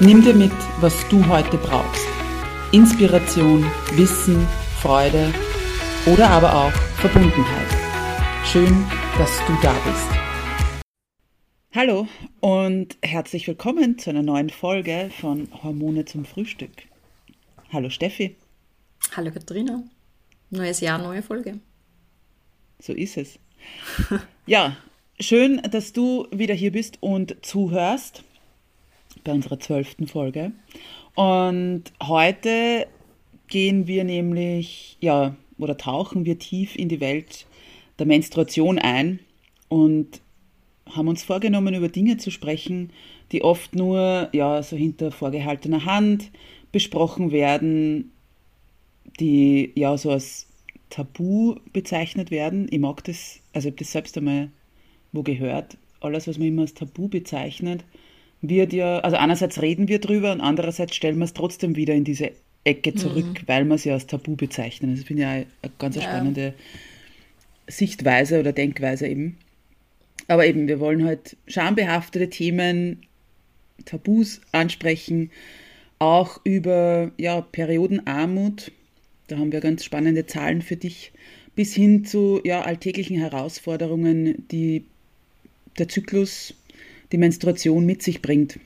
Nimm dir mit, was du heute brauchst. Inspiration, Wissen, Freude oder aber auch Verbundenheit. Schön, dass du da bist. Hallo und herzlich willkommen zu einer neuen Folge von Hormone zum Frühstück. Hallo Steffi. Hallo Katharina. Neues Jahr, neue Folge. So ist es. Ja, schön, dass du wieder hier bist und zuhörst bei unserer zwölften Folge. Und heute gehen wir nämlich, ja, oder tauchen wir tief in die Welt der Menstruation ein und haben uns vorgenommen, über Dinge zu sprechen, die oft nur, ja, so hinter vorgehaltener Hand besprochen werden, die ja so als Tabu bezeichnet werden. Ich mag das, also ich habe das selbst einmal wo gehört. Alles, was man immer als Tabu bezeichnet, wird ja, also einerseits reden wir drüber und andererseits stellen wir es trotzdem wieder in diese Ecke zurück, mhm. weil wir es ja als Tabu bezeichnen. Das finde ich eine ganz ja. spannende Sichtweise oder Denkweise eben. Aber eben, wir wollen halt schambehaftete Themen, Tabus ansprechen, auch über ja, Periodenarmut. Da haben wir ganz spannende Zahlen für dich, bis hin zu ja, alltäglichen Herausforderungen, die der Zyklus die Menstruation mit sich bringt.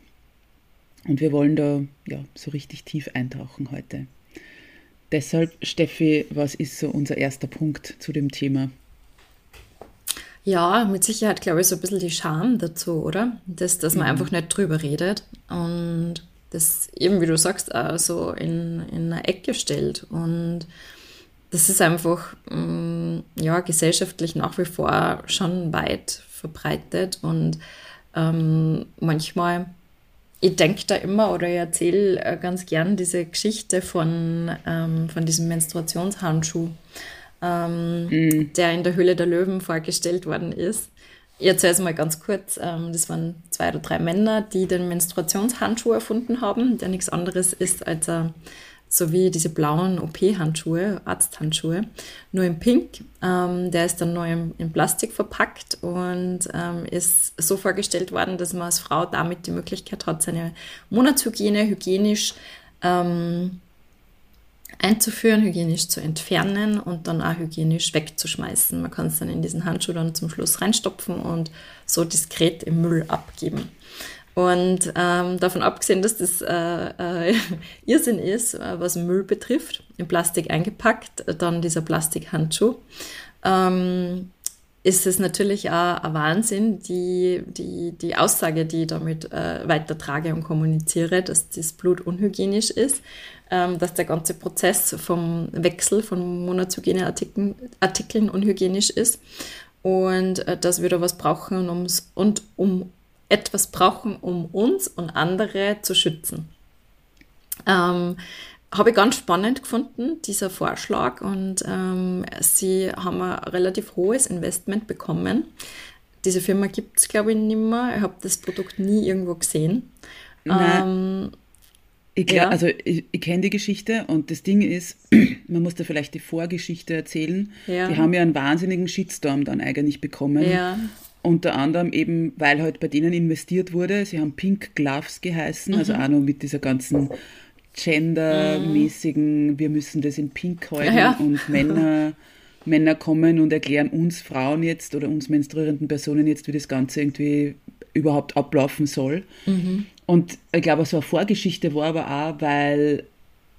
Und wir wollen da ja so richtig tief eintauchen heute. Deshalb, Steffi, was ist so unser erster Punkt zu dem Thema? Ja, mit Sicherheit glaube ich so ein bisschen die Scham dazu, oder? Das, dass man mhm. einfach nicht drüber redet und das eben, wie du sagst, auch so in, in eine Ecke stellt. Und das ist einfach mm, ja, gesellschaftlich nach wie vor schon weit verbreitet und ähm, manchmal, ich denke da immer oder ich erzähle äh, ganz gern diese Geschichte von, ähm, von diesem Menstruationshandschuh, ähm, mhm. der in der Höhle der Löwen vorgestellt worden ist. Ich erzähle es mal ganz kurz. Ähm, das waren zwei oder drei Männer, die den Menstruationshandschuh erfunden haben, der nichts anderes ist als ein sowie diese blauen OP-Handschuhe, Arzthandschuhe, nur in Pink. Ähm, der ist dann neu in, Plastik verpackt und ähm, ist so vorgestellt worden, dass man als Frau damit die Möglichkeit hat, seine Monatshygiene hygienisch ähm, einzuführen, hygienisch zu entfernen und dann auch hygienisch wegzuschmeißen. Man kann es dann in diesen Handschuh dann zum Schluss reinstopfen und so diskret im Müll abgeben. Und ähm, davon abgesehen, dass das äh, äh, Irrsinn ist, äh, was Müll betrifft, in Plastik eingepackt, dann dieser Plastikhandschuh, ähm, ist es natürlich auch ein Wahnsinn, die, die, die Aussage, die ich damit äh, weitertrage und kommuniziere, dass das Blut unhygienisch ist, ähm, dass der ganze Prozess vom Wechsel von Monatshygieneartikeln Artikeln unhygienisch ist und äh, dass wir da was brauchen ums, und um etwas brauchen, um uns und andere zu schützen. Ähm, habe ich ganz spannend gefunden, dieser Vorschlag. Und ähm, sie haben ein relativ hohes Investment bekommen. Diese Firma gibt es, glaube ich, nicht mehr. Ich habe das Produkt nie irgendwo gesehen. Ähm, ich, ja. Also ich, ich kenne die Geschichte und das Ding ist, man muss da vielleicht die Vorgeschichte erzählen. Ja. Die haben ja einen wahnsinnigen Shitstorm dann eigentlich bekommen. Ja. Unter anderem eben, weil halt bei denen investiert wurde. Sie haben Pink Gloves geheißen, also mhm. also auch noch mit dieser ganzen gendermäßigen, mhm. wir müssen das in Pink halten ja. und Männer, Männer kommen und erklären uns Frauen jetzt oder uns menstruierenden Personen jetzt, wie das Ganze irgendwie überhaupt ablaufen soll. Mhm. Und ich glaube, so eine Vorgeschichte war aber auch, weil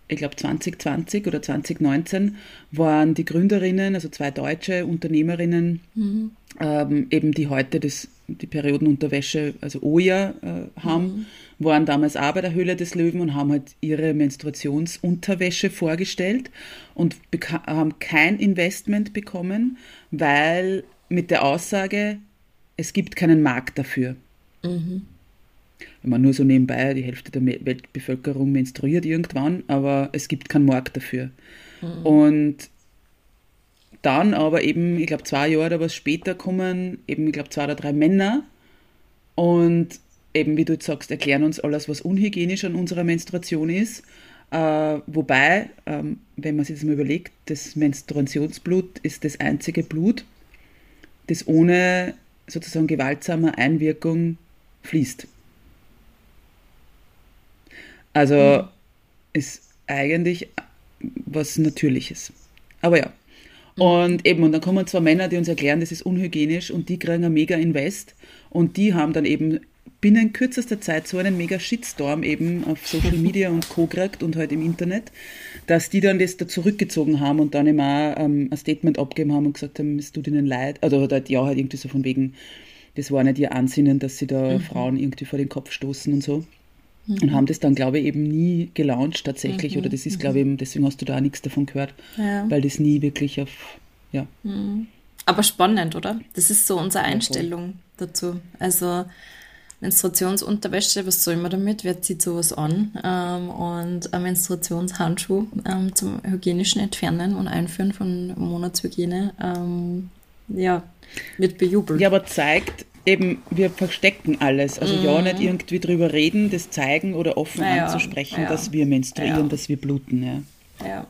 ich glaube 2020 oder 2019 waren die Gründerinnen, also zwei deutsche Unternehmerinnen, mhm. Ähm, eben die heute das, die Periodenunterwäsche, also Oja, äh, haben, mhm. waren damals auch bei der Höhle des Löwen und haben halt ihre Menstruationsunterwäsche vorgestellt und haben kein Investment bekommen, weil mit der Aussage, es gibt keinen Markt dafür. Mhm. ich meine, nur so nebenbei, die Hälfte der Weltbevölkerung menstruiert irgendwann, aber es gibt keinen Markt dafür. Mhm. Und dann aber eben, ich glaube, zwei Jahre oder was später kommen eben, ich glaube, zwei oder drei Männer und eben, wie du jetzt sagst, erklären uns alles, was unhygienisch an unserer Menstruation ist. Äh, wobei, ähm, wenn man sich das mal überlegt, das Menstruationsblut ist das einzige Blut, das ohne sozusagen gewaltsame Einwirkung fließt. Also mhm. ist eigentlich was Natürliches. Aber ja. Mhm. Und eben, und dann kommen zwei Männer, die uns erklären, das ist unhygienisch und die kriegen ein mega Invest und die haben dann eben binnen kürzester Zeit so einen mega Shitstorm eben auf Social Media und Co. gekriegt und halt im Internet, dass die dann das da zurückgezogen haben und dann immer ähm, ein Statement abgegeben haben und gesagt haben, es tut ihnen leid. Also halt, ja, halt irgendwie so von wegen, das war nicht ihr Ansinnen, dass sie da mhm. Frauen irgendwie vor den Kopf stoßen und so. Mhm. Und haben das dann, glaube ich, eben nie gelauncht tatsächlich. Mhm. Oder das ist, glaube ich, eben, deswegen hast du da auch nichts davon gehört, ja. weil das nie wirklich auf, ja. Mhm. Aber spannend, oder? Das ist so unsere Einstellung ja, dazu. Also Menstruationsunterwäsche, was soll man damit? Wer zieht sowas an? Ähm, und ein Menstruationshandschuh ähm, zum hygienischen Entfernen und Einführen von Monatshygiene, ähm, ja, wird bejubelt. Ja, aber zeigt eben, wir verstecken alles. Also mhm. ja, nicht irgendwie drüber reden, das zeigen oder offen ja, anzusprechen, ja. dass wir menstruieren, ja. dass wir bluten. Ja.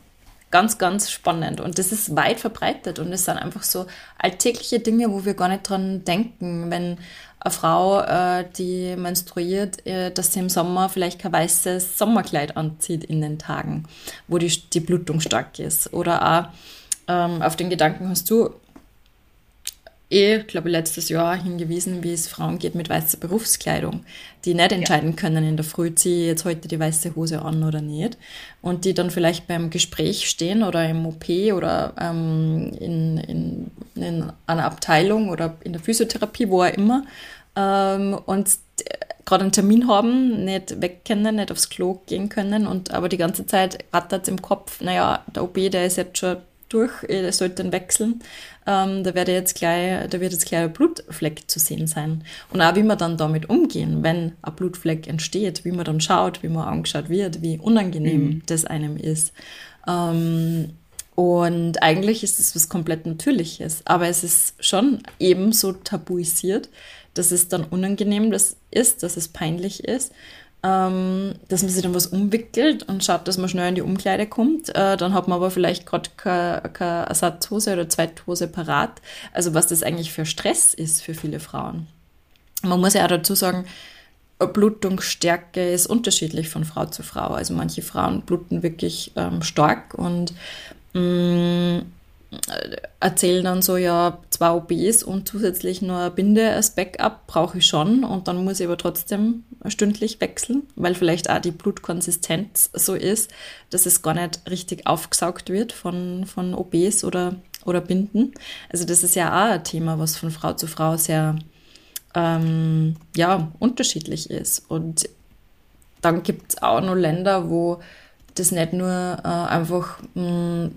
ganz, ganz spannend. Und das ist weit verbreitet und es sind einfach so alltägliche Dinge, wo wir gar nicht dran denken. Wenn eine Frau, äh, die menstruiert, äh, dass sie im Sommer vielleicht kein weißes Sommerkleid anzieht in den Tagen, wo die, die Blutung stark ist. Oder auch ähm, auf den Gedanken hast du eh, glaube letztes Jahr hingewiesen, wie es Frauen geht mit weißer Berufskleidung, die nicht entscheiden ja. können in der Früh, ziehe ich jetzt heute die weiße Hose an oder nicht. Und die dann vielleicht beim Gespräch stehen oder im OP oder ähm, in, in, in einer Abteilung oder in der Physiotherapie, wo auch immer, ähm, und gerade einen Termin haben, nicht weg können, nicht aufs Klo gehen können und aber die ganze Zeit rattert es im Kopf, naja, der OP, der ist jetzt schon durch, er sollte dann wechseln. Ähm, da, werde jetzt gleich, da wird jetzt gleich ein Blutfleck zu sehen sein. Und auch wie wir dann damit umgehen, wenn ein Blutfleck entsteht, wie man dann schaut, wie man angeschaut wird, wie unangenehm mhm. das einem ist. Ähm, und eigentlich ist es was komplett Natürliches, aber es ist schon ebenso tabuisiert, dass es dann unangenehm ist, dass es peinlich ist ähm, dass man sich dann was umwickelt und schaut, dass man schnell in die Umkleide kommt. Äh, dann hat man aber vielleicht gerade keine, keine Ersatzhose oder Zweithose parat. Also was das eigentlich für Stress ist für viele Frauen. Man muss ja auch dazu sagen, Blutungsstärke ist unterschiedlich von Frau zu Frau. Also manche Frauen bluten wirklich ähm, stark und mh, erzählen dann so, ja, zwei OBs und zusätzlich nur eine Binde als Backup brauche ich schon und dann muss ich aber trotzdem stündlich wechseln, weil vielleicht auch die Blutkonsistenz so ist, dass es gar nicht richtig aufgesaugt wird von, von OBs oder, oder Binden. Also das ist ja auch ein Thema, was von Frau zu Frau sehr ähm, ja, unterschiedlich ist. Und dann gibt es auch noch Länder, wo das nicht nur äh, einfach mh, mm,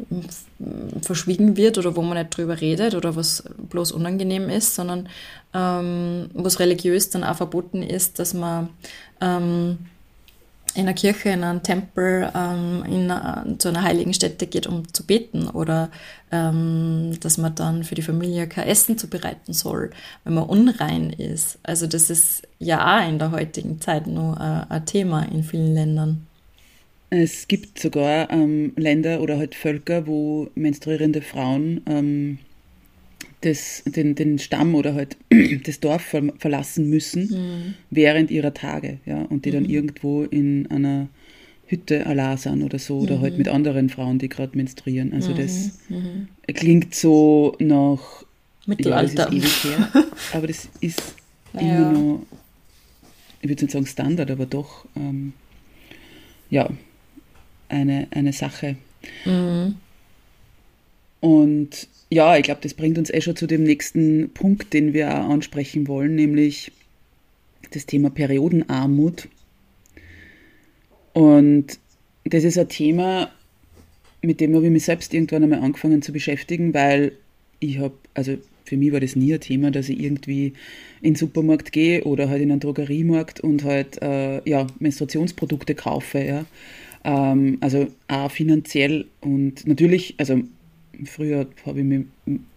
verschwiegen wird oder wo man nicht drüber redet oder was bloß unangenehm ist, sondern ähm, was religiös dann auch verboten ist, dass man ähm, in einer Kirche, in einem Tempel, ähm, in einer, zu einer heiligen Stätte geht, um zu beten oder ähm, dass man dann für die Familie kein Essen zubereiten soll, wenn man unrein ist. Also das ist ja auch in der heutigen Zeit nur äh, ein Thema in vielen Ländern. Es gibt sogar ähm, Länder oder halt Völker, wo menstruierende Frauen ähm, das, den, den Stamm oder halt das Dorf ver verlassen müssen mhm. während ihrer Tage, ja, und die dann mhm. irgendwo in einer Hütte allein sind oder so, oder halt mhm. mit anderen Frauen, die gerade menstruieren. Also das mhm. Mhm. klingt so nach Mittelalter. Ja, das her, aber das ist naja. immer noch, ich würde nicht sagen Standard, aber doch, ähm, ja, eine, eine Sache. Mhm. Und ja, ich glaube, das bringt uns eh schon zu dem nächsten Punkt, den wir auch ansprechen wollen, nämlich das Thema Periodenarmut. Und das ist ein Thema, mit dem habe ich mich selbst irgendwann einmal angefangen zu beschäftigen, weil ich habe, also für mich war das nie ein Thema, dass ich irgendwie in den Supermarkt gehe oder halt in einen Drogeriemarkt und halt äh, ja, Menstruationsprodukte kaufe. Ja. Ähm, also auch finanziell und natürlich, also früher habe ich mich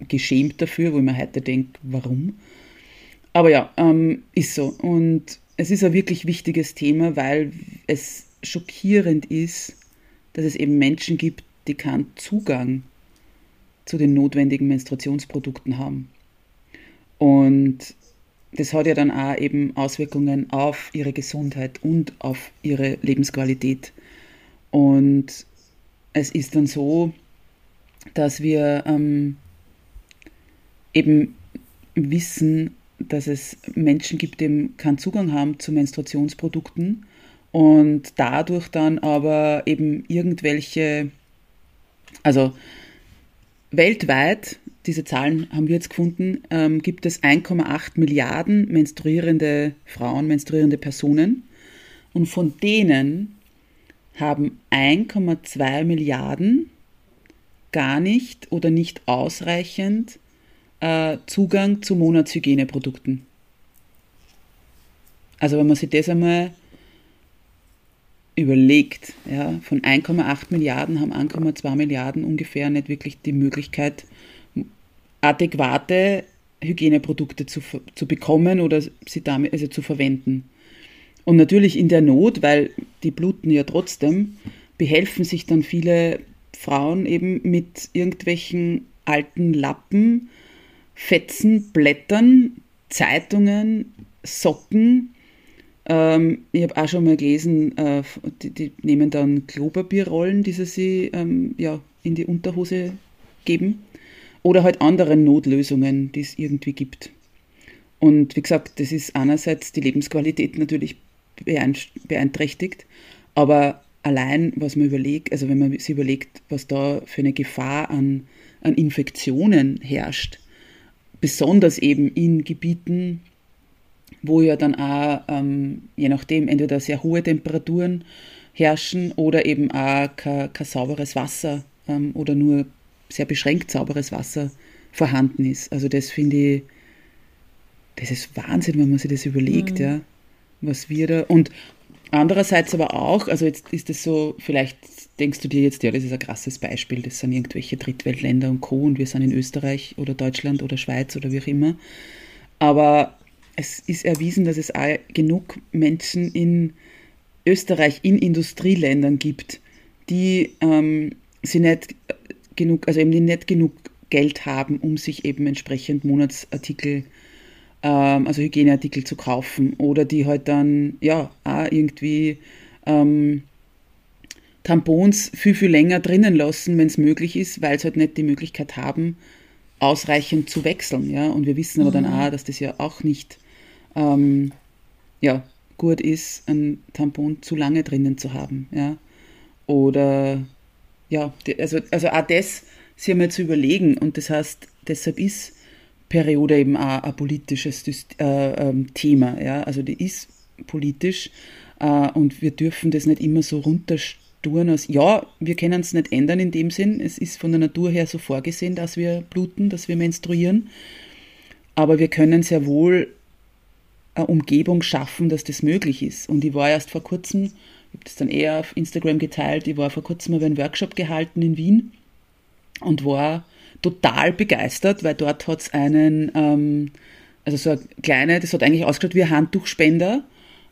geschämt dafür, wo ich mir heute denke, warum? Aber ja, ähm, ist so. Und es ist ein wirklich wichtiges Thema, weil es schockierend ist, dass es eben Menschen gibt, die keinen Zugang zu den notwendigen Menstruationsprodukten haben. Und das hat ja dann auch eben Auswirkungen auf ihre Gesundheit und auf ihre Lebensqualität. Und es ist dann so, dass wir ähm, eben wissen, dass es Menschen gibt, die keinen Zugang haben zu Menstruationsprodukten und dadurch dann aber eben irgendwelche, also weltweit, diese Zahlen haben wir jetzt gefunden, ähm, gibt es 1,8 Milliarden menstruierende Frauen, menstruierende Personen. Und von denen haben 1,2 Milliarden gar nicht oder nicht ausreichend äh, Zugang zu Monatshygieneprodukten. Also wenn man sich das einmal überlegt, ja, von 1,8 Milliarden haben 1,2 Milliarden ungefähr nicht wirklich die Möglichkeit, adäquate Hygieneprodukte zu, zu bekommen oder sie damit also zu verwenden. Und natürlich in der Not, weil die bluten ja trotzdem, behelfen sich dann viele Frauen eben mit irgendwelchen alten Lappen, Fetzen, Blättern, Zeitungen, Socken. Ähm, ich habe auch schon mal gelesen, äh, die, die, nehmen dann Klopapierrollen, die sie sich ähm, ja, in die Unterhose geben. Oder halt andere Notlösungen, die es irgendwie gibt. Und wie gesagt, das ist einerseits die Lebensqualität natürlich beeinträchtigt, aber allein, was man überlegt, also wenn man sich überlegt, was da für eine Gefahr an, an Infektionen herrscht, besonders eben in Gebieten, wo ja dann auch, ähm, je nachdem, entweder sehr hohe Temperaturen herrschen oder eben auch kein, kein sauberes Wasser ähm, oder nur sehr beschränkt sauberes Wasser vorhanden ist. Also das finde ich, das ist Wahnsinn, wenn man sich das überlegt, mhm. ja, was wir da, und Andererseits aber auch, also jetzt ist es so, vielleicht denkst du dir jetzt, ja, das ist ein krasses Beispiel, das sind irgendwelche Drittweltländer und Co. und wir sind in Österreich oder Deutschland oder Schweiz oder wie auch immer. Aber es ist erwiesen, dass es auch genug Menschen in Österreich, in Industrieländern gibt, die ähm, sie nicht genug, also eben nicht genug Geld haben, um sich eben entsprechend Monatsartikel zu ähm, also Hygieneartikel zu kaufen oder die halt dann, ja, auch irgendwie ähm, Tampons viel, viel länger drinnen lassen, wenn es möglich ist, weil sie halt nicht die Möglichkeit haben, ausreichend zu wechseln. Ja? Und wir wissen aber dann mhm. auch, dass das ja auch nicht ähm, ja, gut ist, ein Tampon zu lange drinnen zu haben. Ja? Oder ja, also, also auch das sich einmal zu überlegen. Und das heißt, deshalb ist Periode eben auch ein politisches äh, ähm, Thema. Ja? Also die ist politisch äh, und wir dürfen das nicht immer so runtersturen als, ja, wir können es nicht ändern in dem Sinn, es ist von der Natur her so vorgesehen, dass wir bluten, dass wir menstruieren, aber wir können sehr wohl eine Umgebung schaffen, dass das möglich ist. Und ich war erst vor kurzem, ich habe das dann eher auf Instagram geteilt, ich war vor kurzem über einen Workshop gehalten in Wien und war total begeistert, weil dort hat es einen, ähm, also so eine kleine, das hat eigentlich ausgeschaut wie ein Handtuchspender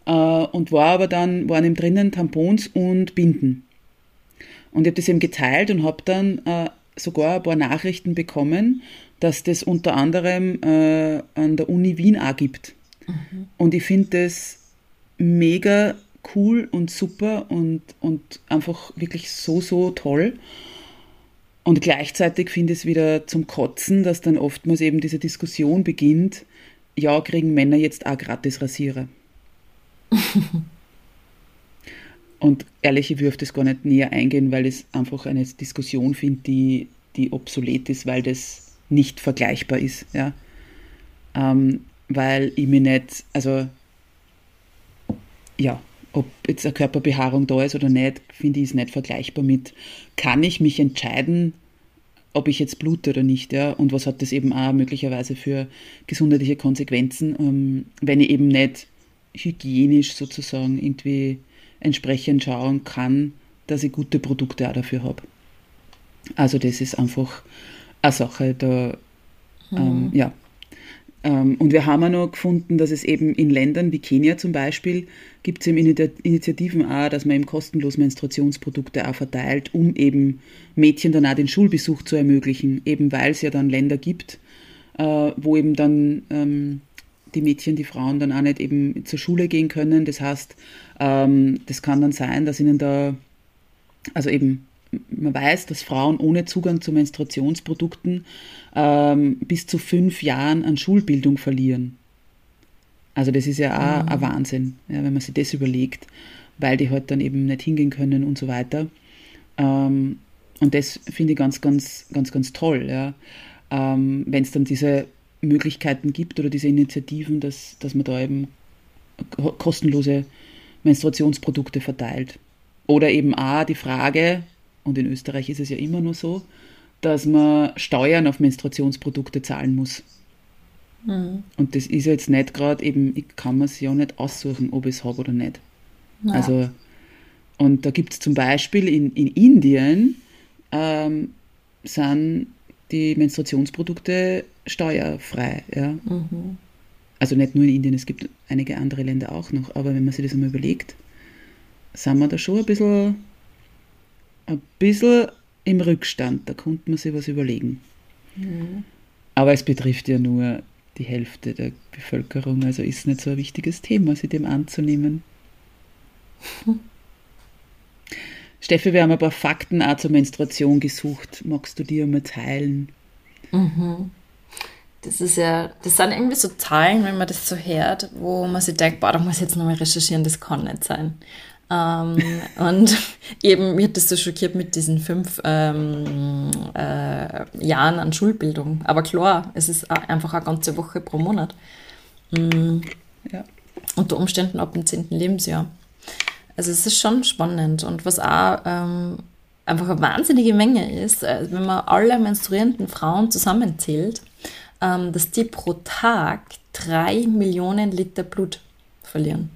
äh, und war aber dann, waren eben drinnen Tampons und Binden. Und ich habe das eben geteilt und habe dann äh, sogar ein paar Nachrichten bekommen, dass das unter anderem äh, an der Uni Wien auch gibt. Mhm. Und ich finde das mega cool und super und, und einfach wirklich so, so toll. Und gleichzeitig finde ich es wieder zum Kotzen, dass dann oftmals eben diese Diskussion beginnt, ja, kriegen Männer jetzt auch gratis Rasierer. Und ehrlich, ich würde das gar nicht näher eingehen, weil ich einfach eine Diskussion finde, die, die obsolet ist, weil das nicht vergleichbar ist. Ja? Ähm, weil ich mir nicht, also ja, ob jetzt eine Körperbehaarung da ist oder nicht, finde ich, ist nicht vergleichbar mit, kann ich mich entscheiden, ob ich jetzt blute oder nicht, ja, und was hat das eben auch möglicherweise für gesundheitliche Konsequenzen, ähm, wenn ich eben nicht hygienisch sozusagen irgendwie entsprechend schauen kann, dass ich gute Produkte auch dafür habe. Also das ist einfach eine Sache, da, ähm, ja. Ähm, und wir haben auch noch gefunden, dass es eben in Ländern wie Kenia zum Beispiel gibt es eben Initiativen auch, dass man eben kostenlos Menstruationsprodukte auch verteilt, um eben Mädchen dann auch den Schulbesuch zu ermöglichen, eben weil es ja dann Länder gibt, äh, wo eben dann ähm, die Mädchen, die Frauen dann auch nicht eben zur Schule gehen können. Das heißt, ähm, das kann dann sein, dass ihnen da, also eben, man weiß, dass Frauen ohne Zugang zu Menstruationsprodukten ähm, bis zu fünf Jahren an Schulbildung verlieren. Also das ist ja auch mhm. ein Wahnsinn, ja, wenn man sich das überlegt, weil die halt dann eben nicht hingehen können und so weiter. Ähm, und das finde ich ganz, ganz, ganz, ganz toll, ja. Ähm, wenn es dann diese Möglichkeiten gibt oder diese Initiativen, dass, dass man da eben kostenlose Menstruationsprodukte verteilt. Oder eben auch die Frage, und in Österreich ist es ja immer nur so, dass man Steuern auf Menstruationsprodukte zahlen muss. Mhm. Und das ist jetzt nicht gerade eben, ich kann mir es ja nicht aussuchen, ob ich es habe oder nicht. Ja. Also, und da gibt es zum Beispiel in, in Indien ähm, sind die Menstruationsprodukte steuerfrei. Ja? Mhm. Also nicht nur in Indien, es gibt einige andere Länder auch noch, aber wenn man sich das einmal überlegt, sind wir da schon ein bisschen, ein bisschen im Rückstand. Da konnte man sich was überlegen. Mhm. Aber es betrifft ja nur die Hälfte der Bevölkerung, also ist nicht so ein wichtiges Thema, sich dem anzunehmen. Steffi, wir haben ein paar Fakten auch zur Menstruation gesucht. Magst du die einmal teilen? Mhm. Das ist ja, das sind irgendwie so Zahlen, wenn man das so hört, wo man sich denkt, boah, da muss ich jetzt nochmal recherchieren, das kann nicht sein. Ähm, und eben, mir hat das so schockiert mit diesen fünf ähm, äh, Jahren an Schulbildung. Aber klar, es ist einfach eine ganze Woche pro Monat. Mhm. Ja. Unter Umständen ab dem zehnten Lebensjahr. Also es ist schon spannend. Und was auch ähm, einfach eine wahnsinnige Menge ist, äh, wenn man alle menstruierenden Frauen zusammenzählt, ähm, dass die pro Tag drei Millionen Liter Blut verlieren.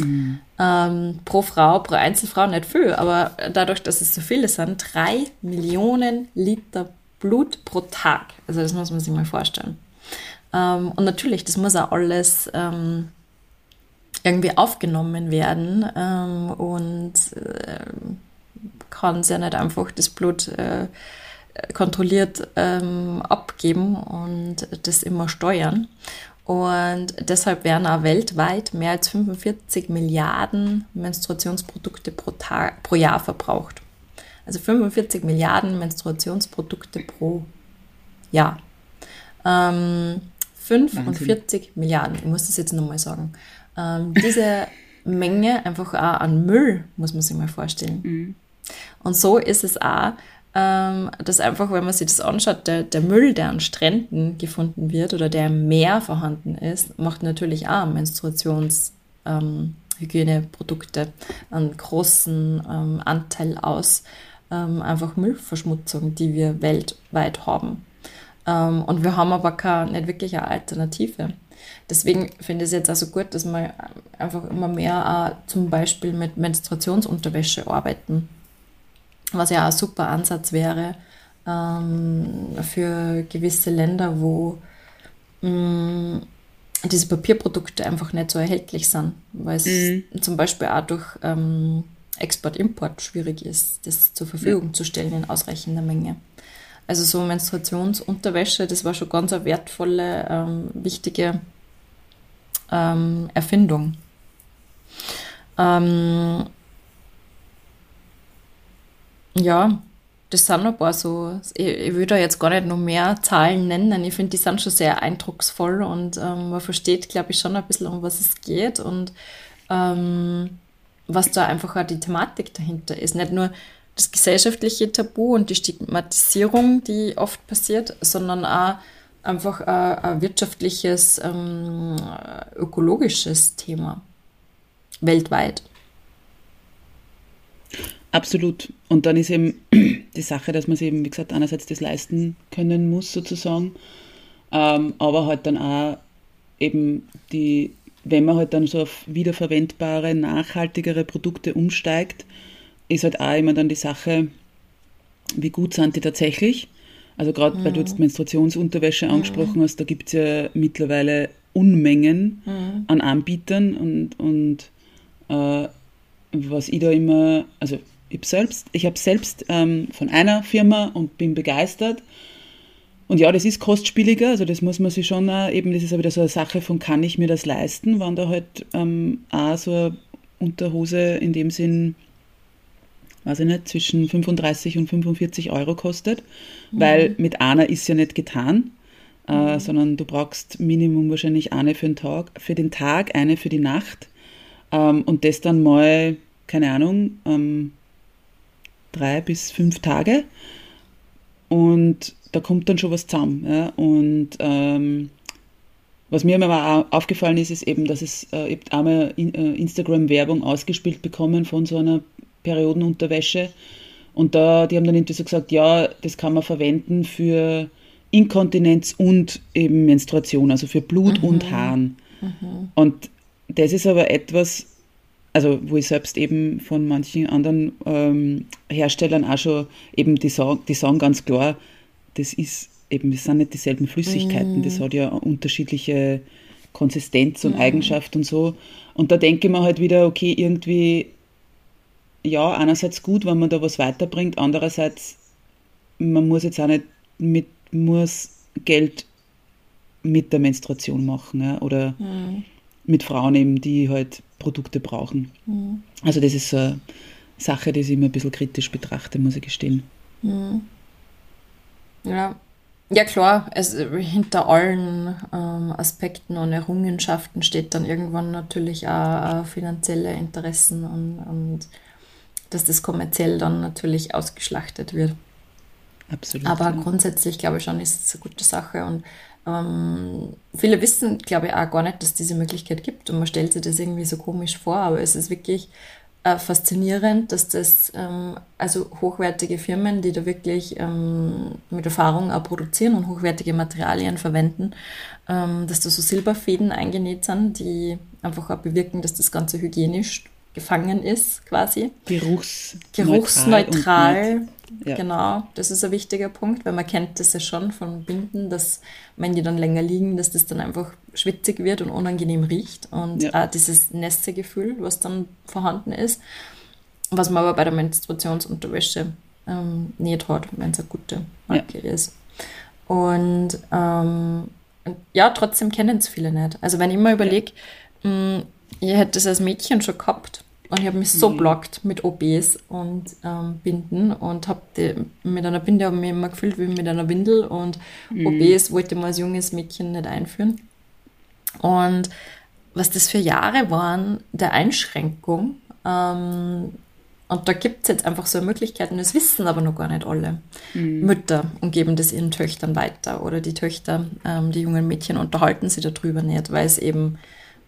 Mhm. Ähm, pro Frau, pro Einzelfrau nicht viel, aber dadurch, dass es so viele sind, drei Millionen Liter Blut pro Tag. Also das muss man sich mal vorstellen. Ähm, und natürlich, das muss auch alles ähm, irgendwie aufgenommen werden ähm, und äh, kann es ja nicht einfach das Blut äh, kontrolliert ähm, abgeben und das immer steuern. Und deshalb werden auch weltweit mehr als 45 Milliarden Menstruationsprodukte pro, Tag, pro Jahr verbraucht. Also 45 Milliarden Menstruationsprodukte pro Jahr. Ähm, 45 Wahnsinn. Milliarden, ich muss das jetzt nochmal sagen. Ähm, diese Menge einfach auch an Müll, muss man sich mal vorstellen. Mhm. Und so ist es auch, ähm, dass einfach, wenn man sich das anschaut, der, der Müll, der an Stränden gefunden wird oder der im Meer vorhanden ist, macht natürlich auch Menstruationshygieneprodukte ähm, einen großen ähm, Anteil aus. Ähm, einfach Müllverschmutzung, die wir weltweit haben. Ähm, und wir haben aber keine, nicht wirklich eine Alternative. Deswegen finde ich es jetzt also gut, dass wir einfach immer mehr auch zum Beispiel mit Menstruationsunterwäsche arbeiten was ja auch ein super Ansatz wäre ähm, für gewisse Länder, wo mh, mm, diese Papierprodukte einfach nicht so erhältlich sind, weil es mhm. zum Beispiel auch durch ähm, Export-Import schwierig ist, das zur Verfügung ja. zu stellen in ausreichender Menge. Also so Menstruationsunterwäsche, das war schon ganz eine wertvolle, ähm, wichtige ähm, Erfindung. Ähm, ja, das sind ein paar so, ich, ich will da jetzt gar nicht noch mehr Zahlen nennen. Ich finde, die sind schon sehr eindrucksvoll und ähm, man versteht, glaube ich, schon ein bisschen, um was es geht und ähm, was da einfach auch die Thematik dahinter ist. Nicht nur das gesellschaftliche Tabu und die Stigmatisierung, die oft passiert, sondern auch einfach ein, ein wirtschaftliches, ähm, ökologisches Thema weltweit. Absolut. Und dann ist eben die Sache, dass man sich eben, wie gesagt, einerseits das leisten können muss, sozusagen, ähm, aber halt dann auch eben die, wenn man halt dann so auf wiederverwendbare, nachhaltigere Produkte umsteigt, ist halt auch immer dann die Sache, wie gut sind die tatsächlich. Also gerade, mhm. weil du jetzt mhm. Menstruationsunterwäsche angesprochen mhm. hast, da gibt es ja mittlerweile Unmengen mhm. an Anbietern und, und äh, was ich da immer, also ich habe selbst, ich habe selbst ähm, von einer Firma und bin begeistert. Und ja, das ist kostspieliger, also das muss man sich schon auch, eben, das ist aber wieder so eine Sache von, kann ich mir das leisten, wenn da halt ähm, auch so eine Unterhose in dem Sinn weiß ich nicht, zwischen 35 und 45 Euro kostet, mhm. weil mit einer ist ja nicht getan, äh, mhm. sondern du brauchst Minimum wahrscheinlich eine für den Tag, für den Tag, eine für die Nacht ähm, und das dann mal, keine Ahnung, ähm, drei bis fünf Tage und da kommt dann schon was zusammen. Ja? Und ähm, was mir auch aufgefallen ist, ist eben, dass es äh, ich einmal in, äh, Instagram-Werbung ausgespielt bekommen von so einer Periodenunterwäsche. Und da, die haben dann irgendwie so gesagt, ja, das kann man verwenden für Inkontinenz und eben Menstruation, also für Blut mhm. und Haaren. Mhm. Und das ist aber etwas, also wo ich selbst eben von manchen anderen ähm, Herstellern auch schon eben, die sagen, die sagen ganz klar, das ist eben, das sind nicht dieselben Flüssigkeiten, mhm. das hat ja unterschiedliche Konsistenz und mhm. Eigenschaft und so. Und da denke ich mir halt wieder, okay, irgendwie ja, einerseits gut, wenn man da was weiterbringt, andererseits, man muss jetzt auch nicht mit, muss Geld mit der Menstruation machen ja, oder mhm. Mit Frauen eben, die halt Produkte brauchen. Mhm. Also das ist so eine Sache, die ich immer ein bisschen kritisch betrachte, muss ich gestehen. Mhm. Ja. Ja klar, es, hinter allen ähm, Aspekten und Errungenschaften steht dann irgendwann natürlich auch, auch finanzielle Interessen und, und dass das kommerziell dann natürlich ausgeschlachtet wird. Absolut. Aber ja. grundsätzlich glaube ich schon, ist es eine gute Sache und ähm, viele wissen, glaube ich, auch gar nicht, dass diese Möglichkeit gibt und man stellt sich das irgendwie so komisch vor, aber es ist wirklich äh, faszinierend, dass das, ähm, also hochwertige Firmen, die da wirklich ähm, mit Erfahrung auch produzieren und hochwertige Materialien verwenden, ähm, dass da so Silberfäden eingenäht sind, die einfach auch bewirken, dass das Ganze hygienisch gefangen ist, quasi. Geruchs Geruchsneutral. Ja. Genau, das ist ein wichtiger Punkt, weil man kennt das ja schon von Binden, dass wenn die dann länger liegen, dass das dann einfach schwitzig wird und unangenehm riecht und ja. auch dieses Nässegefühl, was dann vorhanden ist, was man aber bei der Menstruationsunterwäsche ähm, nicht hat, wenn es eine gute Marke ja. ist. Und ähm, ja, trotzdem kennen es viele nicht. Also wenn ich mir überlege, hm, ich hätte das als Mädchen schon gehabt und ich habe mich so mhm. blockt mit OBs und ähm, Binden und habe mit einer Binde habe ich mich immer gefühlt wie mit einer Windel und mhm. OBs wollte man als junges Mädchen nicht einführen. Und was das für Jahre waren der Einschränkung, ähm, und da gibt es jetzt einfach so Möglichkeiten, das wissen aber noch gar nicht alle mhm. Mütter und geben das ihren Töchtern weiter. Oder die Töchter, ähm, die jungen Mädchen unterhalten sich darüber nicht, weil es eben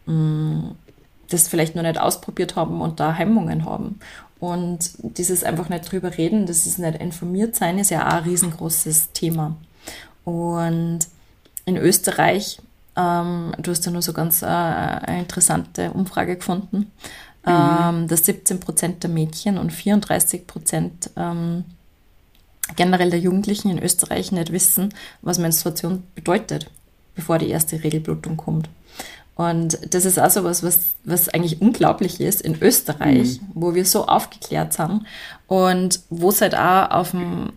mh, mm, das vielleicht noch nicht ausprobiert haben und da Hemmungen haben. Und dieses einfach nicht drüber reden, das ist nicht informiert sein, ist ja auch ein riesengroßes Thema. Und in Österreich, ähm, du hast ja nur so ganz äh, eine interessante Umfrage gefunden, mhm. ähm, dass 17 Prozent der Mädchen und 34 Prozent ähm, generell der Jugendlichen in Österreich nicht wissen, was Menstruation bedeutet, bevor die erste Regelblutung kommt. Und das ist auch so was, was, was eigentlich unglaublich ist in Österreich, mhm. wo wir so aufgeklärt sind und wo es halt auch auf dem,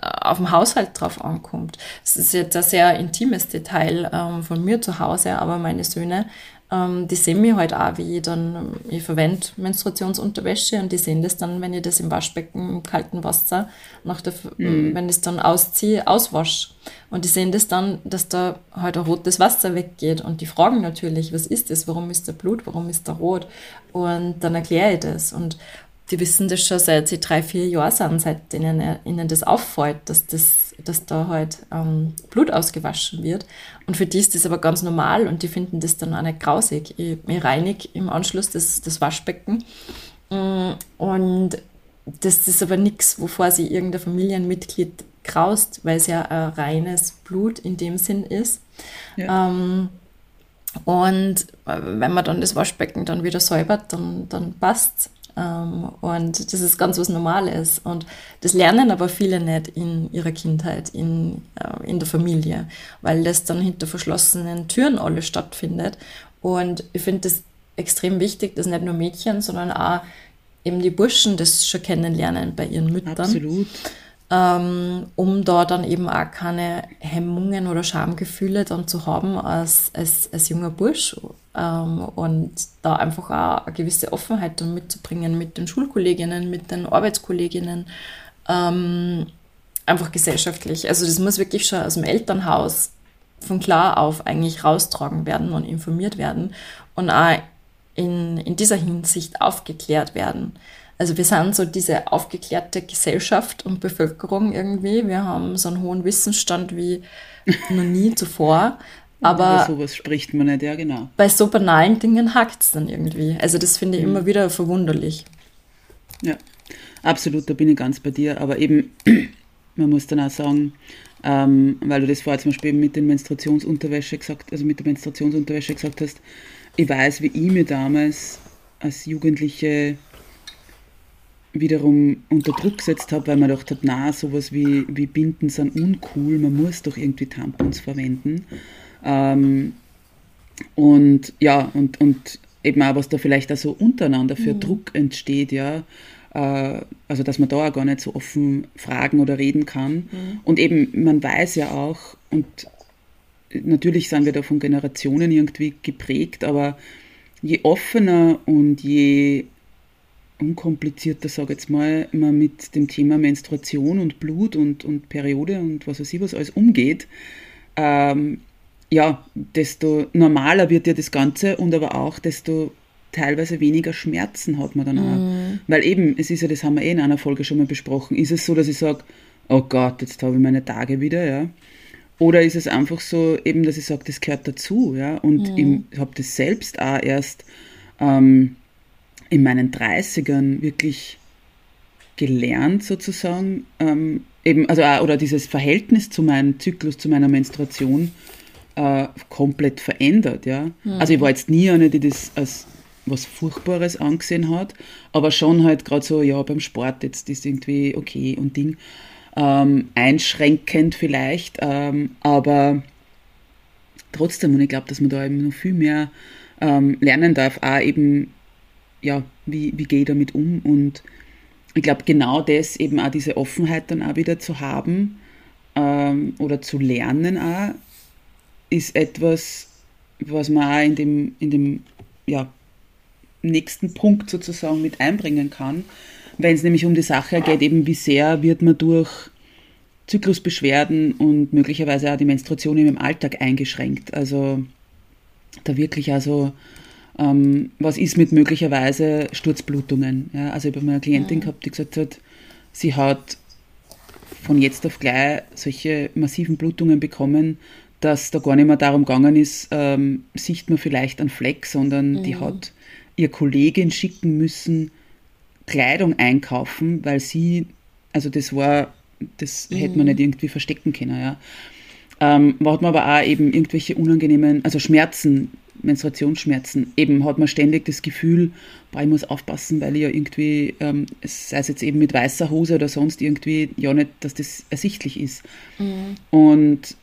auf dem Haushalt drauf ankommt. Es ist jetzt ein sehr intimes Detail ähm, von mir zu Hause, aber meine Söhne ähm, die sehen mich halt auch, wie ich dann, ich verwende Menstruationsunterwäsche und die sehen das dann, wenn ich das im Waschbecken im kalten Wasser, nach der, mhm. wenn ich es dann ausziehe, auswasche. Und die sehen das dann, dass da halt ein rotes Wasser weggeht und die fragen natürlich, was ist das, warum ist da Blut, warum ist da rot? Und dann erkläre ich das und die wissen das schon seit sie drei, vier Jahren sind, seit ihnen, ihnen das auffällt, dass, das, dass da halt ähm, Blut ausgewaschen wird. Und für die ist das aber ganz normal und die finden das dann auch nicht grausig. Ich, ich reinige im Anschluss das, das Waschbecken. Mm, und das ist aber nichts, wovor sie irgendein Familienmitglied graust, weil es ja ein reines Blut in dem Sinn ist. Ja. Ähm, und wenn man dann das Waschbecken dann wieder säubert, dann, dann passt und das ist ganz was Normales. Und das lernen aber viele nicht in ihrer Kindheit, in, äh, in der Familie, weil das dann hinter verschlossenen Türen alles stattfindet. Und ich finde das extrem wichtig, dass nicht nur Mädchen, sondern auch eben die Burschen das schon kennenlernen bei ihren Müttern. Absolut ähm, um da dann eben auch keine Hemmungen oder Schamgefühle dann zu haben als, als, als junger Bursch ähm, und da einfach auch eine gewisse Offenheit dann mitzubringen mit den Schulkolleginnen, mit den Arbeitskolleginnen, ähm, einfach gesellschaftlich. Also das muss wirklich schon aus dem Elternhaus von klar auf eigentlich raustragen werden und informiert werden und auch in, in dieser Hinsicht aufgeklärt werden. Also wir sind so diese aufgeklärte Gesellschaft und Bevölkerung irgendwie. Wir haben so einen hohen Wissensstand wie noch nie zuvor. Aber Über sowas spricht man nicht, ja genau. Bei so banalen Dingen hakt es dann irgendwie. Also das finde ich mhm. immer wieder verwunderlich. Ja, absolut, da bin ich ganz bei dir. Aber eben, man muss dann auch sagen, ähm, weil du das vorher zum Beispiel mit den Menstruationsunterwäsche gesagt, also mit der Menstruationsunterwäsche gesagt hast, ich weiß, wie ich mir damals als Jugendliche wiederum unter Druck gesetzt habe, weil man gedacht hat, na, sowas wie, wie Binden sind uncool, man muss doch irgendwie Tampons verwenden. Ähm, und ja, und, und eben auch, was da vielleicht auch so untereinander für mhm. Druck entsteht, ja. Äh, also, dass man da auch gar nicht so offen fragen oder reden kann. Mhm. Und eben, man weiß ja auch, und natürlich sind wir da von Generationen irgendwie geprägt, aber je offener und je unkomplizierter, sage ich jetzt mal, man mit dem Thema Menstruation und Blut und, und Periode und was weiß ich was alles umgeht, ähm, ja, desto normaler wird ja das Ganze und aber auch desto teilweise weniger Schmerzen hat man dann auch. Mm. Weil eben, es ist ja, das haben wir eh in einer Folge schon mal besprochen, ist es so, dass ich sage, oh Gott, jetzt habe ich meine Tage wieder, ja. Oder ist es einfach so, eben, dass ich sage, das gehört dazu, ja. Und mm. ich habe das selbst auch erst ähm, in meinen 30ern wirklich gelernt sozusagen, ähm, eben, also oder dieses Verhältnis zu meinem Zyklus, zu meiner Menstruation äh, komplett verändert, ja. Mhm. Also ich war jetzt nie eine, die das als was Furchtbares angesehen hat, aber schon halt gerade so, ja, beim Sport jetzt ist irgendwie okay und Ding. Ähm, einschränkend vielleicht, ähm, aber trotzdem, und ich glaube, dass man da eben noch viel mehr ähm, lernen darf, auch eben ja, wie, wie gehe ich damit um? Und ich glaube, genau das, eben auch diese Offenheit dann auch wieder zu haben ähm, oder zu lernen auch, ist etwas, was man auch in dem, in dem ja, nächsten Punkt sozusagen mit einbringen kann, wenn es nämlich um die Sache geht, eben wie sehr wird man durch Zyklusbeschwerden und möglicherweise auch die Menstruation im Alltag eingeschränkt. Also da wirklich also ähm, was ist mit möglicherweise Sturzblutungen? Ja, also ich habe eine Klientin mhm. gehabt, die gesagt hat, sie hat von jetzt auf gleich solche massiven Blutungen bekommen, dass da gar nicht mehr darum gegangen ist, ähm, sieht man vielleicht einen Fleck, sondern mhm. die hat ihr Kollegin schicken müssen, Kleidung einkaufen, weil sie, also das war, das mhm. hätte man nicht irgendwie verstecken können, ja. Ähm, hat man aber auch eben irgendwelche unangenehmen, also Schmerzen Menstruationsschmerzen. Eben hat man ständig das Gefühl, boah, ich muss aufpassen, weil ich ja irgendwie, ähm, sei es jetzt eben mit weißer Hose oder sonst irgendwie, ja nicht, dass das ersichtlich ist. Mhm. Und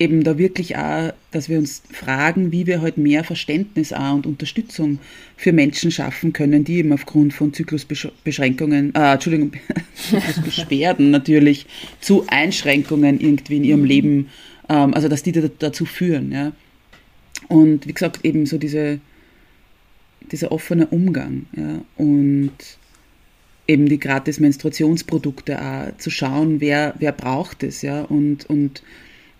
eben da wirklich auch, dass wir uns fragen, wie wir halt mehr Verständnis auch und Unterstützung für Menschen schaffen können, die eben aufgrund von Zyklusbeschränkungen, äh, Entschuldigung, Zyklusbeschwerden natürlich zu Einschränkungen irgendwie in ihrem mhm. Leben, ähm, also dass die dazu führen, ja. Und wie gesagt, eben so diese, dieser offene Umgang ja, und eben die gratis Menstruationsprodukte auch, zu schauen, wer, wer braucht es ja, und, und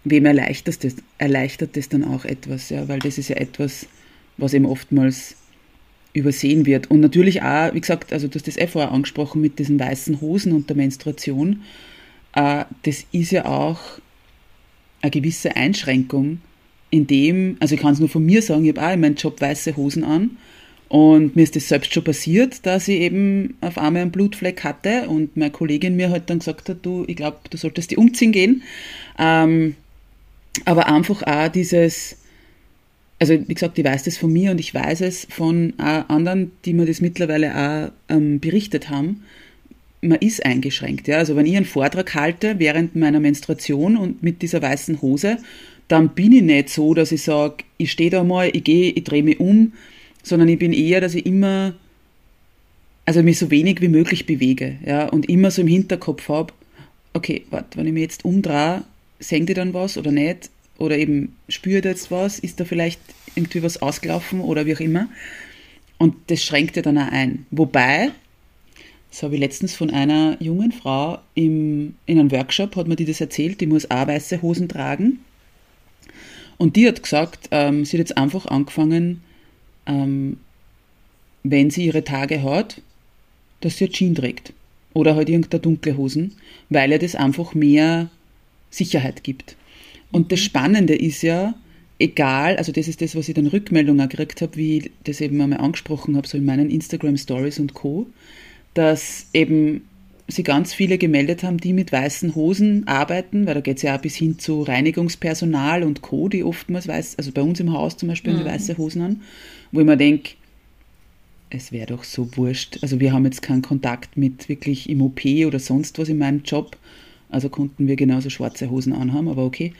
wem erleichtert das, erleichtert das dann auch etwas, ja, weil das ist ja etwas, was eben oftmals übersehen wird. Und natürlich auch, wie gesagt, also du hast das eh vorher angesprochen mit diesen weißen Hosen und der Menstruation, äh, das ist ja auch eine gewisse Einschränkung in dem, also ich kann es nur von mir sagen, ich habe auch in meinem Job weiße Hosen an Und mir ist das selbst schon passiert, dass ich eben auf einmal einen Blutfleck hatte und meine Kollegin mir halt dann gesagt hat, du, ich glaube, du solltest die umziehen gehen. Ähm, aber einfach auch dieses, also wie gesagt, ich weiß das von mir und ich weiß es von anderen, die mir das mittlerweile auch ähm, berichtet haben. Man ist eingeschränkt. Ja? Also wenn ich einen Vortrag halte während meiner Menstruation und mit dieser weißen Hose, dann bin ich nicht so, dass ich sage, ich stehe da mal, ich gehe, ich drehe mich um, sondern ich bin eher, dass ich immer, also mich so wenig wie möglich bewege, ja, und immer so im Hinterkopf habe, okay, warte, wenn ich mich jetzt umdrehe, senkt die dann was oder nicht? Oder eben spürt jetzt was? Ist da vielleicht irgendwie was ausgelaufen oder wie auch immer? Und das schränkt ja dann auch ein. Wobei, das habe ich letztens von einer jungen Frau im, in einem Workshop, hat mir die das erzählt, die muss auch weiße Hosen tragen. Und die hat gesagt, ähm, sie hat jetzt einfach angefangen, ähm, wenn sie ihre Tage hat, dass sie Jeans trägt. Oder halt irgendeine dunkle Hosen, weil er das einfach mehr Sicherheit gibt. Und das Spannende ist ja, egal, also das ist das, was ich dann Rückmeldungen gekriegt habe, wie ich das eben einmal angesprochen habe, so in meinen Instagram Stories und Co., dass eben sie ganz viele gemeldet haben, die mit weißen Hosen arbeiten, weil da geht es ja auch bis hin zu Reinigungspersonal und Co., die oftmals weiß, also bei uns im Haus zum Beispiel, mhm. die weiße Hosen an, wo ich mir denke, es wäre doch so wurscht. Also wir haben jetzt keinen Kontakt mit wirklich im OP oder sonst was in meinem Job, also konnten wir genauso schwarze Hosen anhaben, aber okay.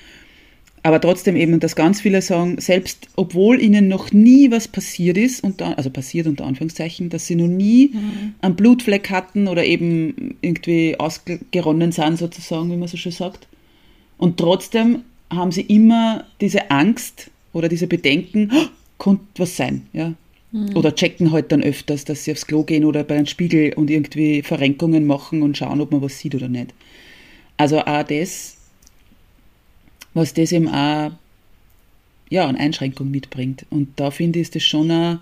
Aber trotzdem eben, dass ganz viele sagen, selbst obwohl ihnen noch nie was passiert ist, unter, also passiert unter Anführungszeichen, dass sie noch nie mhm. einen Blutfleck hatten oder eben irgendwie ausgeronnen sind, sozusagen, wie man so schön sagt. Und trotzdem haben sie immer diese Angst oder diese Bedenken, oh, könnte was sein, ja. Mhm. Oder checken halt dann öfters, dass sie aufs Klo gehen oder bei einem Spiegel und irgendwie Verrenkungen machen und schauen, ob man was sieht oder nicht. Also auch das, was das eben auch ja, eine Einschränkung mitbringt. Und da finde ich, ist das schon eine,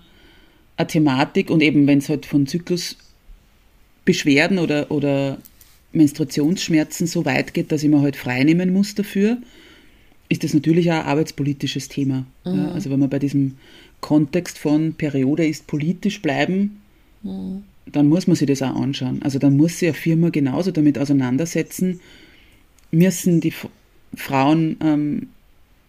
eine Thematik und eben, wenn es halt von Zyklusbeschwerden oder, oder Menstruationsschmerzen so weit geht, dass ich mir halt freinehmen muss dafür, ist das natürlich auch ein arbeitspolitisches Thema. Mhm. Ja, also wenn wir bei diesem Kontext von Periode ist politisch bleiben, mhm. dann muss man sich das auch anschauen. Also dann muss sich eine Firma genauso damit auseinandersetzen, müssen die Frauen, ähm,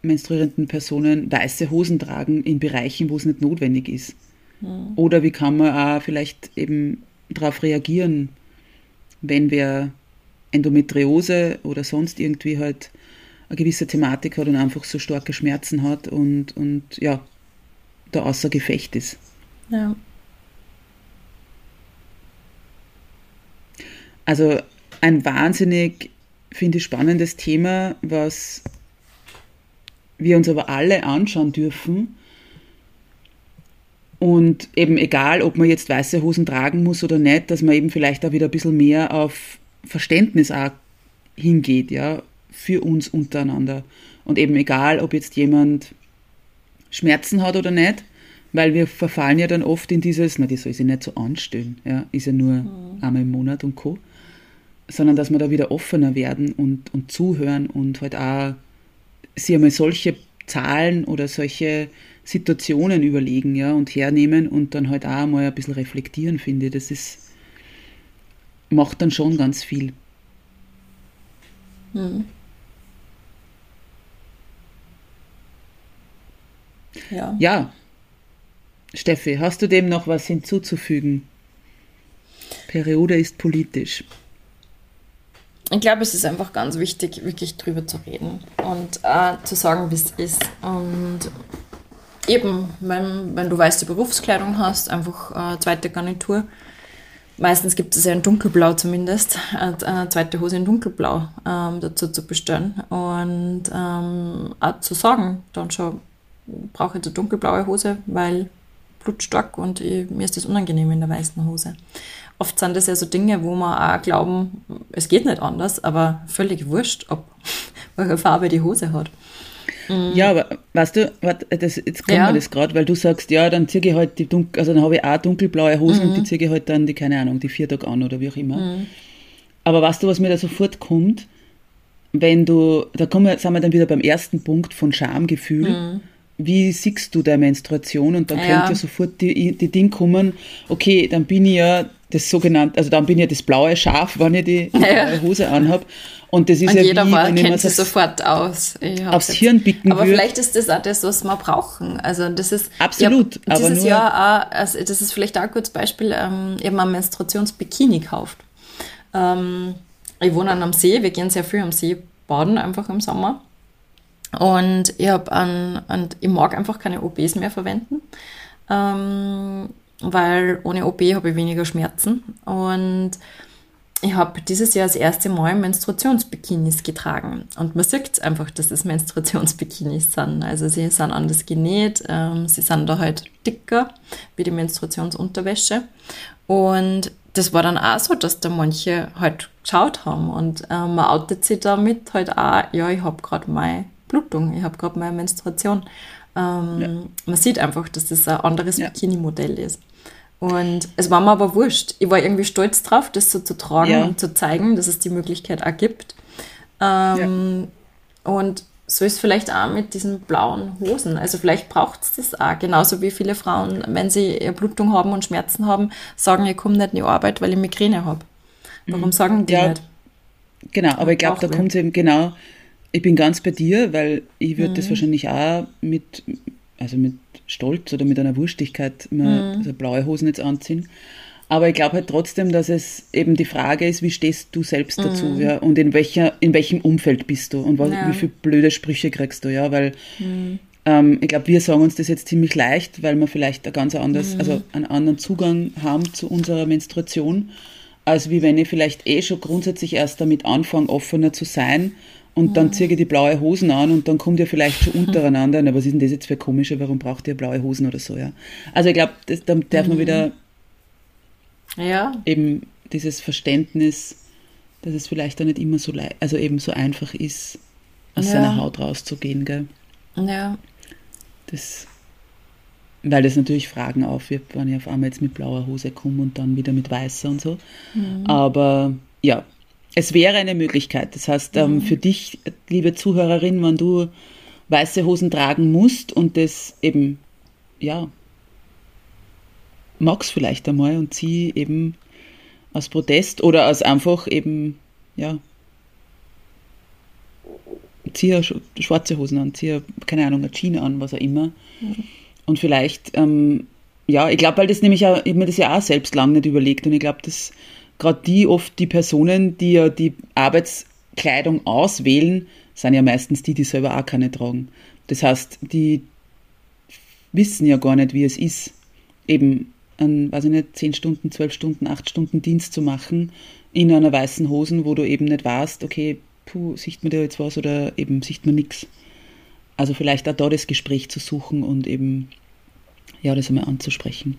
menstruierenden Personen weiße Hosen tragen in Bereichen, wo es nicht notwendig ist? Mhm. Oder wie kann man auch vielleicht eben darauf reagieren, wenn wer Endometriose oder sonst irgendwie halt eine gewisse Thematik hat und einfach so starke Schmerzen hat und, und ja, da außer Gefecht ist. Ja. Also ein wahnsinnig finde ich, spannendes Thema, was wir uns aber alle anschauen dürfen. Und eben egal, ob man jetzt weiße Hosen tragen muss oder nicht, dass man eben vielleicht auch wieder ein bisschen mehr auf Verständnis auch hingeht, ja, für uns untereinander. Und eben egal, ob jetzt jemand Schmerzen hat oder nicht, weil wir verfallen ja dann oft in dieses, na, die soll sich nicht so anstellen, ja, ist ja nur mhm. einmal im Monat und Co sondern dass wir da wieder offener werden und, und zuhören und halt auch sich einmal solche Zahlen oder solche Situationen überlegen, ja, und hernehmen und dann halt auch mal ein bisschen reflektieren, finde ich. Das ist, macht dann schon ganz viel. Mhm. Ja. ja. Steffi, hast du dem noch was hinzuzufügen? Periode ist politisch ich glaube, es ist einfach ganz wichtig, wirklich drüber zu reden und äh, zu sagen, wie es ist. Und eben, wenn, wenn du weiße Berufskleidung hast, einfach äh, zweite Garnitur. Meistens gibt es ja in dunkelblau zumindest, eine äh, zweite Hose in dunkelblau ähm, dazu zu bestellen. Und ähm, auch zu sagen, dann schon, brauche ich eine dunkelblaue Hose, weil blutstark und ich, mir ist das unangenehm in der weißen Hose oft sind das ja so Dinge, wo wir auch glauben, es geht nicht anders, aber völlig wurscht, ob welche Farbe die Hose hat. Mhm. Ja, aber weißt du, das, jetzt kommt ja. mir das gerade, weil du sagst, ja, dann ziehe ich halt die dunkel, also dann habe ich auch dunkelblaue Hosen mhm. und die ziehe ich halt dann die, keine Ahnung, die vier Tage an oder wie auch immer. Mhm. Aber weißt du, was mir da sofort kommt? Wenn du, da kommen wir, sind wir dann wieder beim ersten Punkt von Schamgefühl. Mhm. wie siehst du deine Menstruation? Und dann Ja. könnte ja sofort die, die Ding kommen, okay, dann bin ich ja das sogenannte, also dann bin ich ja das blaue Schaf, wenn ich die, die Ja. blaue Hose anhab. Und das ist Und ja jeder wie, war, wenn kennt so sofort aus. Aufs jetzt- Hirn bicken Aber vielleicht ist das auch das, was wir brauchen. Also das ist Absolut, aber dieses Jahr auch, also das ist vielleicht auch ein gutes Beispiel, ähm, ich habe mir ein Menstruationsbikini gekauft. Ähm, ich wohne an einem See, wir gehen sehr viel am See baden, einfach im Sommer. Und ich habe an, und ich mag einfach keine OBs mehr verwenden, ähm, weil ohne OB habe ich weniger Schmerzen. Und ich habe dieses Jahr das erste Mal Menstruationsbikinis getragen. Und man sieht einfach, dass es Menstruationsbikinis sind. Also sie sind anders genäht, ähm, sie sind da halt dicker wie die Menstruationsunterwäsche. Und das war dann auch so, dass da manche halt geschaut haben. Und ähm, man outet sich damit halt auch, ja, ich habe gerade meine Blutung, ich habe gerade meine Menstruation. Ähm, Man sieht einfach, dass das ein anderes Ja. Bikini-Modell ist. Und es war mir aber wurscht. Ich war irgendwie stolz drauf, das so zu tragen Ja. und zu zeigen, dass es die Möglichkeit auch gibt. Ähm, Und so ist vielleicht auch mit diesen blauen Hosen. Also vielleicht braucht es das auch. Genauso wie viele Frauen, wenn sie Blutung haben und Schmerzen haben, sagen, ich komme nicht in die Arbeit, weil ich Migräne habe. Warum sagen die Ja. nicht? Genau, aber ich glaube, da kommt es eben genau, ich bin ganz bei dir, weil ich würde Mhm. das wahrscheinlich auch mit, also mit Stolz oder mit einer Wurstigkeit immer Mhm. also blaue Hosen jetzt anziehen. Aber ich glaube halt trotzdem, dass es eben die Frage ist, wie stehst du selbst dazu, ja, und in welcher, in welchem Umfeld bist du und was, Mhm. Ja. Mhm. wie viele blöde Sprüche kriegst du, ja, weil ähm, ich glaube, wir sagen uns das jetzt ziemlich leicht, weil wir vielleicht ein ganz anderes, Mhm. also einen anderen Zugang haben zu unserer Menstruation, als wie wenn ich vielleicht eh schon grundsätzlich erst damit anfange, offener zu sein und dann ziehe ich die blaue Hosen an und dann kommt ihr vielleicht schon untereinander, na, was ist denn das jetzt für komische, warum braucht ihr blaue Hosen oder so, ja. Also ich glaube, da darf man wieder Ja, eben dieses Verständnis, dass es vielleicht auch nicht immer so leicht, also eben so einfach ist, aus Ja. seiner Haut rauszugehen, gell. ja, Das, weil das natürlich Fragen aufwirft, wenn ich auf einmal jetzt mit blauer Hose komme und dann wieder mit weißer und so. Aber ja, es wäre eine Möglichkeit. Das heißt, ähm, für dich, liebe Zuhörerin, wenn du weiße Hosen tragen musst und das eben, ja, magst vielleicht einmal und zieh eben aus Protest oder aus einfach eben, ja, zieh schwarze Hosen an, zieh keine Ahnung, eine Jeans an, was auch immer. Und vielleicht, ähm, ja, ich glaube, weil das nämlich auch, ich hab mir das ja auch selbst lange nicht überlegt und ich glaube, dass gerade die oft die Personen, die ja die Arbeitskleidung auswählen, sind ja meistens die, die selber auch keine tragen. Das heißt, die wissen ja gar nicht, wie es ist, eben einen, weiß ich nicht, 10 Stunden, 12 Stunden, 8 Stunden Dienst zu machen in einer weißen Hosen, wo du eben nicht weißt, okay, puh, sieht man da jetzt was oder eben sieht man nichts. Also vielleicht auch da das Gespräch zu suchen und eben, ja, das einmal anzusprechen.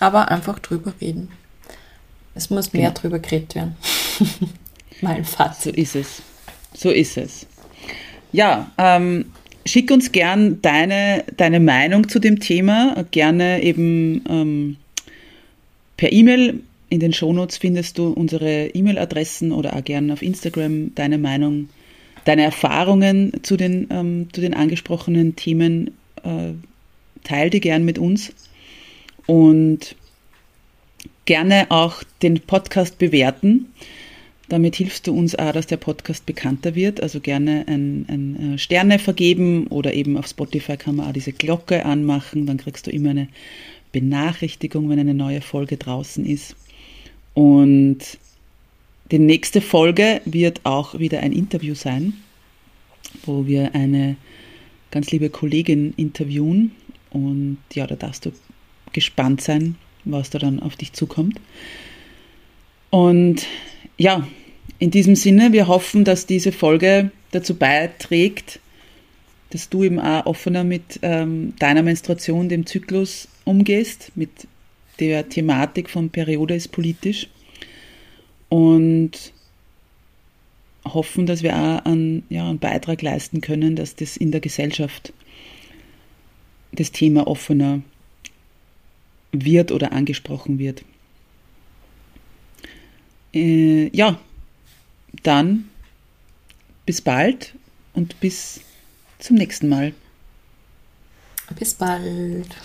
Aber einfach drüber reden. Es muss mehr Genau. drüber geredet werden. mein So Fazit. ist es. So ist es. Ja, ähm, schick uns gern deine, deine Meinung zu dem Thema. Gerne eben ähm, per E-Mail. In den Shownotes findest du unsere E-Mail-Adressen oder auch gerne auf Instagram deine Meinung, deine Erfahrungen zu den, ähm, zu den angesprochenen Themen. Äh, teil die gern mit uns. Und gerne auch den Podcast bewerten. Damit hilfst du uns auch, dass der Podcast bekannter wird. Also gerne ein, ein äh, Sterne vergeben oder eben auf Spotify kann man auch diese Glocke anmachen. Dann kriegst du immer eine Benachrichtigung, wenn eine neue Folge draußen ist. Und die nächste Folge wird auch wieder ein Interview sein, wo wir eine ganz liebe Kollegin interviewen. Und ja, da darfst du gespannt sein, was da dann auf dich zukommt. Und ja, in diesem Sinne, wir hoffen, dass diese Folge dazu beiträgt, dass du eben auch offener mit ähm, deiner Menstruation, dem Zyklus umgehst, mit der Thematik von Periode ist politisch. Und hoffen, dass wir auch einen, ja, einen Beitrag leisten können, dass das in der Gesellschaft das Thema offener wird oder angesprochen wird. Äh, ja, dann bis bald und bis zum nächsten Mal. Bis bald.